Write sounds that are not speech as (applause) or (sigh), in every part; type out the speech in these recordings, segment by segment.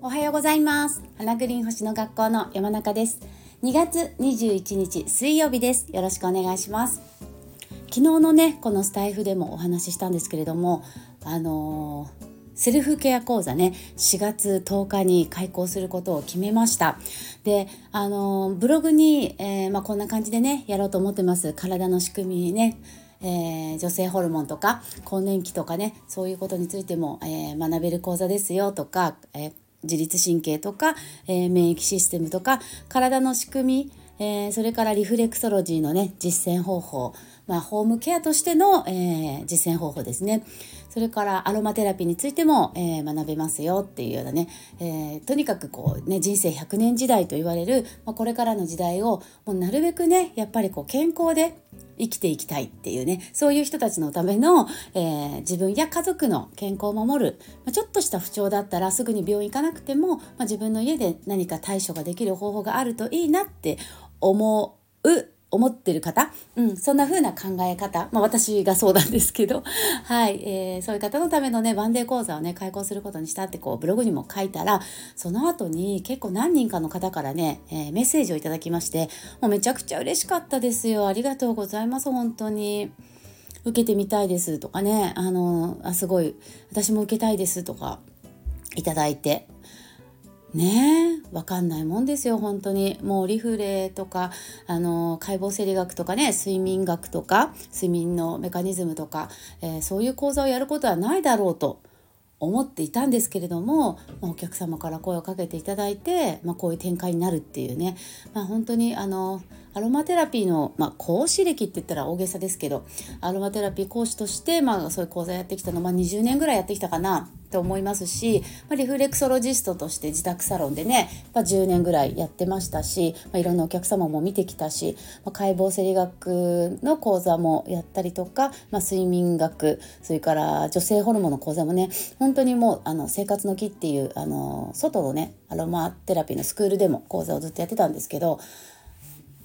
おはようございます。花グリーン星の学校の山中です。2月21日水曜日です。よろしくお願いします。昨日のねこのスタイフでもお話ししたんですけれどもあのーセルフケア講座ね4月10日に開講することを決めました。であのブログに、えー、まあ、こんな感じでねやろうと思ってます。体の仕組みねえー、女性ホルモンとか更年期とかねそういうことについても、えー、学べる講座ですよとか、えー、自律神経とか、え免疫システムとか体の仕組み、えそれからリフレクソロジーのね実践方法まあ、ホームケアとしての、えー、実践方法ですね。それからアロマテラピーについても、えー、学べますよっていうようなね、えー、とにかくこうね人生100年時代と言われる、まあ、これからの時代をもうなるべくねやっぱりこう健康で生きていきたいっていうねそういう人たちのための、えー、自分や家族の健康を守る、まあ、ちょっとした不調だったらすぐに病院行かなくても、まあ、自分の家で何か対処ができる方法があるといいなって思う思ってる方、うん、そんな風な考え方、まあ、私がそうなんですけど、(laughs) はい、えー、そういう方のためのね、ワンデー講座をね、開講することにしたってこう、ブログにも書いたら、その後に結構何人かの方からね、えー、メッセージをいただきまして、もうめちゃくちゃ嬉しかったですよ。ありがとうございます、本当に。受けてみたいです。とかね、あの、あ、すごい、私も受けたいです。とか、いただいて、ねえ分かんないもんですよ本当に。もうリフレとかあの解剖生理学とかね睡眠学とか睡眠のメカニズムとか、えー、そういう講座をやることはないだろうと思っていたんですけれども、お客様から声をかけていただいて、まあ、こういう展開になるっていうね、まあ、本当にあのアロマテラピーの、まあ、講師歴って言ったら大げさですけどアロマテラピー講師として、まあ、そういう講座やってきたの、まあ、20年ぐらいやってきたかなと思いますし、まあ、リフレクソロジストとして自宅サロンでね、まあ、10年ぐらいやってましたし、まあ、いろんなお客様も見てきたし、まあ、解剖生理学の講座もやったりとか、まあ、睡眠学それから女性ホルモンの講座もね本当にもうあの生活の木っていうあの外のねアロマテラピーのスクールでも講座をずっとやってたんですけど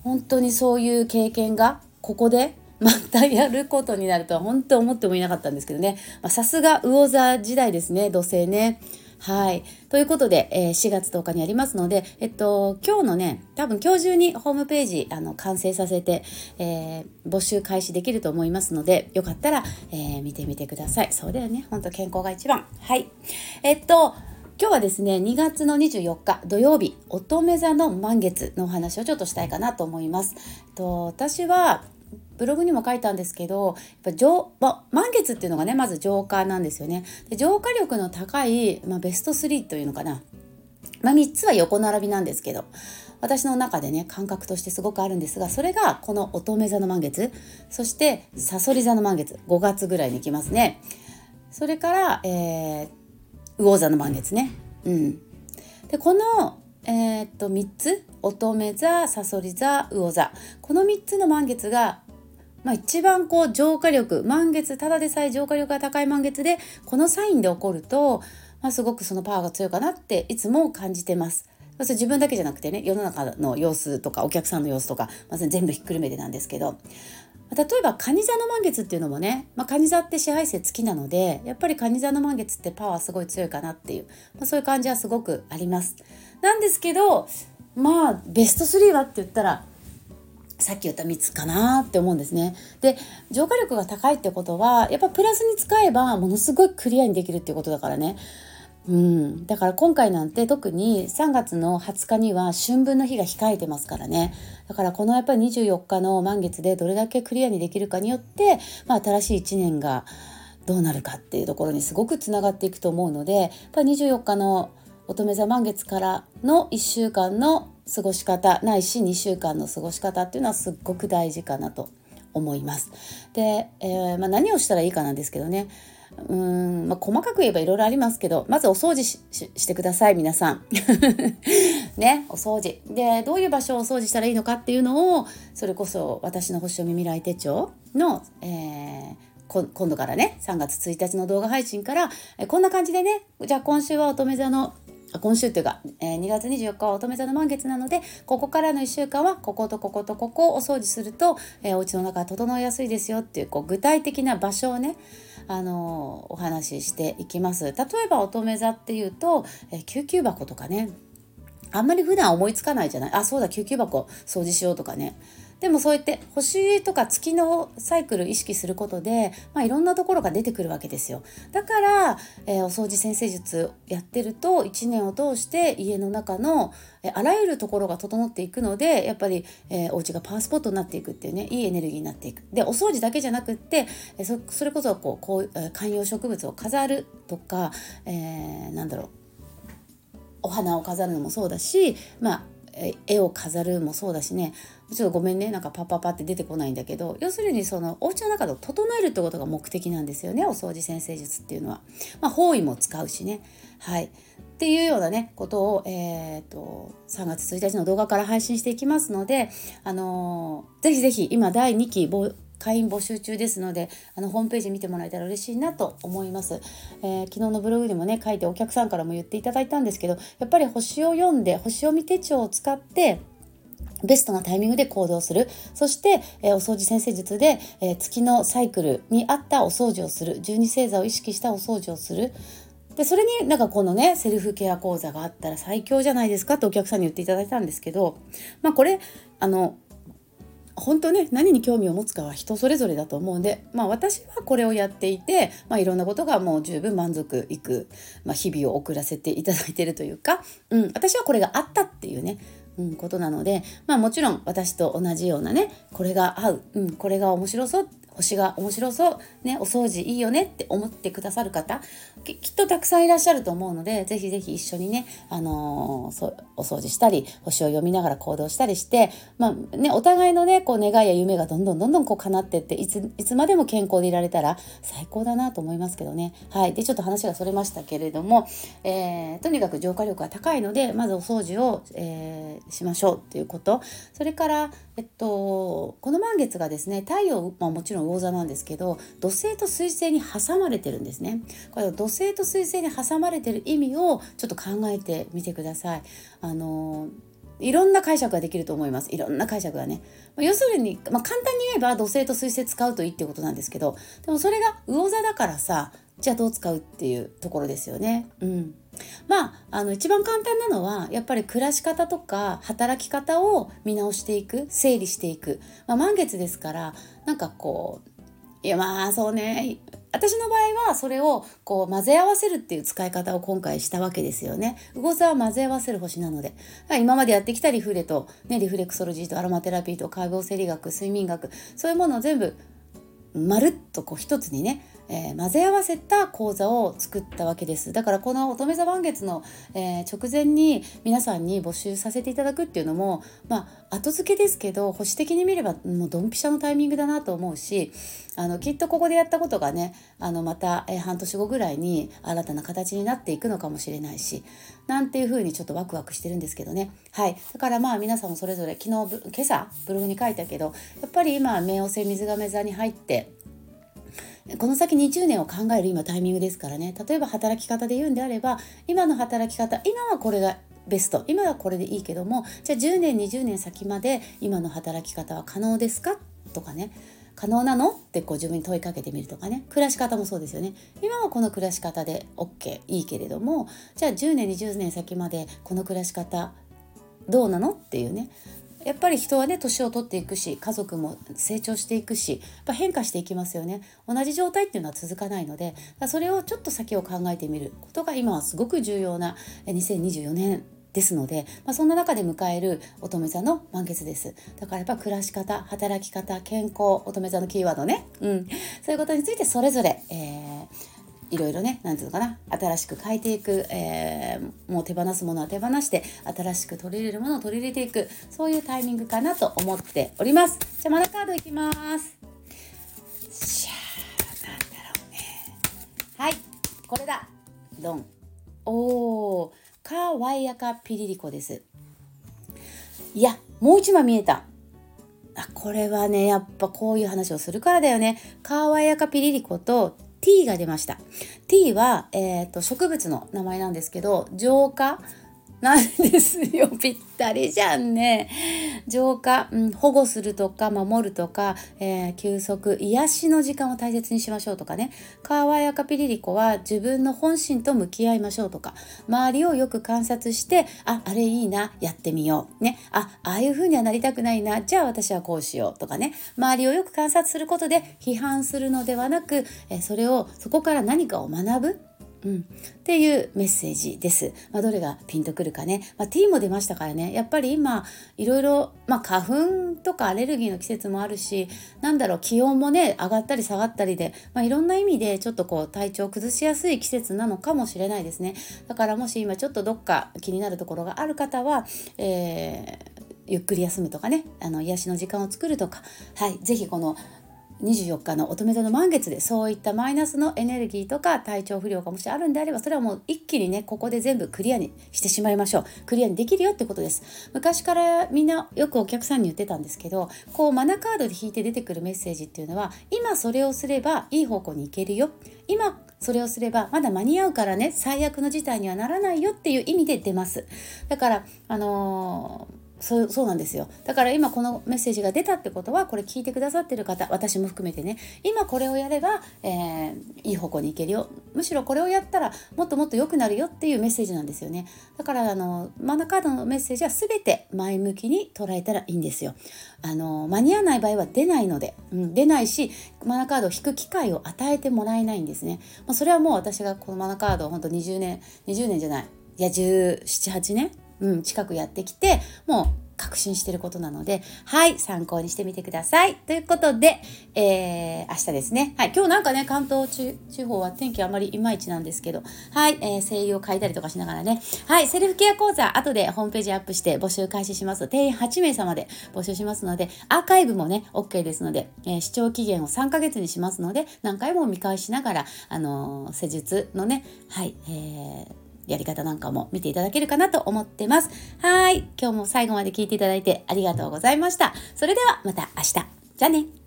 本当にそういう経験がここで (laughs) またやることになるとは本当思ってもいなかったんですけどねさすが魚座時代ですね土星ね。はい。ということで、えー、4月10日にありますので、えっと、今日のね、多分今日中にホームページ、あの、完成させて、えー、募集開始できると思いますので、よかったら、えー、見てみてください。そうだよね。本当健康が一番。はい。えっと、今日はですね2月の24日土曜日乙女座の満月のお話をちょっとしたいかなと思います。と私はブログにも書いたんですけどやっぱ上、ま、満月っていうのがねまず浄化なんですよね。で浄化力の高い、まあ、ベスト3というのかな、ま、3つは横並びなんですけど私の中でね感覚としてすごくあるんですがそれがこの乙女座の満月そしてさそり座の満月5月ぐらいに来ますね。それから、えー、魚座の満月ね。うん、でこのえー、っと3つ乙女座さそり座魚座この3つの満月がまあ、一番こう浄化力満月ただでさえ浄化力が高い満月でこのサインで起こると、まあ、すごくそのパワーが強いかなっていつも感じてます。そして自分だけじゃなくてね世の中の様子とかお客さんの様子とか、まず全部ひっくるめてなんですけど例えば蟹座の満月っていうのもね、まあ、蟹座って支配性月なのでやっぱり蟹座の満月ってパワーすごい強いかなっていう、まあ、そういう感じはすごくあります。なんですけどまあベスト3はって言ったらさっき言った3つかなって思うんですね。で浄化力が高いってことはやっぱプラスに使えばものすごいクリアにできるっていうことだからね。うん、だから今回なんて特に3月の20日には春分の日が控えてますからね。だからこのやっぱり24日の満月でどれだけクリアにできるかによって、まあ、新しい1年がどうなるかっていうところにすごくつながっていくと思うのでやっぱり24日の乙女座満月からの1週間の過ごし方ないし2週間の過ごし方っていうのはすっごく大事かなと思います。で、えー、まあ、何をしたらいいかなんですけどね。うん、まあ、細かく言えばいろいろありますけどまずお掃除してください皆さん。(laughs) ねお掃除でどういう場所をお掃除したらいいのかっていうのをそれこそ私の星読み未来手帳の、えー、今度からね3月1日の動画配信から、えこんな感じでねじゃあ今週は乙女座の今週っていうか、えー、2月24日は乙女座の満月なのでここからの1週間はこことこことここをお掃除すると、えー、お家の中整いやすいですよっていうこう具体的な場所をねあのお話ししていきます。例えば乙女座っていうと、え救急箱とかね。あんまり普段思いつかないじゃない。あそうだ救急箱掃除しようとかね。でもそうやって星とか月のサイクル意識することで、まあ、いろんなところが出てくるわけですよ。だから、えー、お掃除先生術やってると1年を通して家の中の、えあらゆるところが整っていくのでやっぱり、えー、お家がパワースポットになっていくっていうねいいエネルギーになっていく。でお掃除だけじゃなくって、えそそれこそこうこう、え観葉植物を飾るとか、えー、なんだろう。お花を飾るのもそうだしまあ絵を飾るもそうだしね。ちょっとごめんね。なんかパッパパって出てこないんだけど。要するにそのお家の中で整えるってことが目的なんですよね。お掃除先生術っていうのは。まあ、方位も使うしね。はい。っていうようなねことを、えーと、3月1日の動画から配信していきますので、あのー、ぜひぜひ今第2期会員募集中ですのであのホームページ見てもらえたら嬉しいなと思います、えー、昨日のブログにもね書いてお客さんからも言っていただいたんですけどやっぱり星を読んで星読み手帳を使ってベストなタイミングで行動する。そして、えー、お掃除先生術で、えー、月のサイクルに合ったお掃除をする。十二星座を意識したお掃除をする。で、それになんかこのね、セルフケア講座があったら最強じゃないですかってお客さんに言っていただいたんですけど、まあこれ、あの、本当ね何に興味を持つかは人それぞれだと思うんで、まあ、私はこれをやっていて、まあ、いろんなことがもう十分満足いく、まあ、日々を送らせていただいてるというか、うん、私はこれがあったっていうねうん、ことなので、まあもちろん私と同じようなね、これが合う、うん、これが面白そう星が面白そう、ね、お掃除いいよねって思ってくださる方きっとたくさんいらっしゃると思うのでぜひぜひ一緒にね、あのー、お掃除したり星を読みながら行動したりして、まあね、お互いのねこう願いや夢がどんどんどんどんこう叶ってっていついつまでも健康でいられたら最高だなと思いますけどね。はい、でちょっと話がそれましたけれども、えー、とにかく浄化力が高いのでまずお掃除を、えー、しましょうっていうことそれからえっと、この満月がですね太陽、まあ、もちろん魚座なんですけど土星と水星に挟まれてるんですね。これ土星と水星に挟まれてる意味をちょっと考えてみてください。あのいろんな解釈ができると思います。いろんな解釈がね。要するに、まあ、簡単に言えば土星と水星使うといいってことなんですけどでもそれが魚座だからさじゃあどう使うっていうところですよね。うん。まあ、あの一番簡単なのはやっぱり暮らし方とか働き方を見直していく整理していく、まあ、満月ですからなんかこういやまあそうね私の場合はそれをこう混ぜ合わせるっていう使い方を今回したわけですよね。魚座は混ぜ合わせる星なので。今までやってきたリフレと、ね、リフレクソロジーとアロマテラピーと解剖生理学、睡眠学、そういうものを全部まるっとこう一つにねえー、混ぜ合わせた講座を作ったわけです。だからこの乙女座満月の、えー、直前に皆さんに募集させていただくっていうのもまあ後付けですけど保守的に見ればもうドンピシャのタイミングだなと思うしあのきっとここでやったことがねあのまた、えー、半年後ぐらいに新たな形になっていくのかもしれないしなんていうふうにちょっとワクワクしてるんですけどね。はい。だからまあ皆さんもそれぞれ昨日今朝ブログに書いたけどやっぱり今冥王星水亀座に入ってこの先20年を考える今タイミングですからね。例えば働き方で言うんであれば今の働き方今はこれがベスト今はこれでいいけどもじゃあ10年20年先まで今の働き方は可能ですか？とかね。可能なの？ってこう自分に問いかけてみるとかね。暮らし方もそうですよね。今はこの暮らし方で OK いいけれどもじゃあ10年20年先までこの暮らし方どうなの？っていうね。やっぱり人はね年を取っていくし家族も成長していくしやっぱ変化していきますよね。同じ状態っていうのは続かないのでそれをちょっと先を考えてみることが今はすごく重要な2024年ですので、まあ、そんな中で迎える乙女座の満月です。だからやっぱ暮らし方働き方健康乙女座のキーワードね、うん、そういうことについてそれぞれ、えーいろいろね何て言うのかな新しく変えていく、えー、もう手放すものは手放して新しく取り入れるものを取り入れていくそういうタイミングかなと思っております。じゃあまだカードいきます。しゃーなんだろうね。はいこれだ。ドン。おーかわいやかピリリコです。いやもう一枚見えた。あこれはねやっぱこういう話をするからだよね。かわやかピリリコと T が出ました。T は、えーと、植物の名前なんですけど浄化なんですよ。(laughs) ぴったりじゃんね。浄化、うん、保護するとか守るとか、えー、休息癒しの時間を大切にしましょうとかね。カワヤカピリリコは自分の本心と向き合いましょうとか。周りをよく観察してああれいいなやってみようね。あああいう風にはなりたくないな。じゃあ私はこうしようとかね。周りをよく観察することで批判するのではなく、えー、それをそこから何かを学ぶうん、っていうメッセージです。まあ、どれがピンとくるかね。まあ、T も出ましたからね。やっぱり今いろいろ、まあ、花粉とかアレルギーの季節もあるしなんだろう気温もね上がったり下がったりで、まあ、いろんな意味でちょっとこう体調を崩しやすい季節なのかもしれないですね。だからもし今ちょっとどっか気になるところがある方は、えーゆっくり休むとかねあの癒しの時間を作るとかはい是非この24日の乙女座の満月でそういったマイナスのエネルギーとか体調不良がもしあるんであればそれはもう一気にねここで全部クリアにしてしまいましょう。クリアにできるよってことです。昔からみんなよくお客さんに言ってたんですけどこうマナカードで引いて出てくるメッセージっていうのは今それをすればいい方向に行けるよ。今それをすればまだ間に合うからね最悪の事態にはならないよっていう意味で出ます。だからあのーそうそうなんですよ。だから今このメッセージが出たってことはこれ聞いてくださってる方私も含めてね。今これをやれば、えー、いい方向に行けるよ。むしろこれをやったらもっともっと良くなるよっていうメッセージなんですよね。だからあの真ん中カードのメッセージは全て前向きに捉えたらいいんですよ。あの間に合わない場合は出ないので、うん、出ないしマナカードを引く機会を与えてもらえないんですね、まあ、それはもう私がこのマナカードを本当20年20年じゃない。いや1718年うん、近くやってきてもう確信してることなので、はい、参考にしてみてください。ということで、えー、明日ですね。はい、今日なんかね、関東地方は天気あまりいまいちなんですけど、はい、えー、声優を書いたりとかしながらね、はい、セルフケア講座、後でホームページアップして募集開始します。定員8名様で募集しますので、アーカイブもね、OK ですので、えー、視聴期限を3ヶ月にしますので、何回も見返しながら、あのー、施術のね、はい、えーやり方なんかも見ていただけるかなと思ってます。はい。今日も最後まで聞いていただいてありがとうございました。それではまた明日。じゃあね。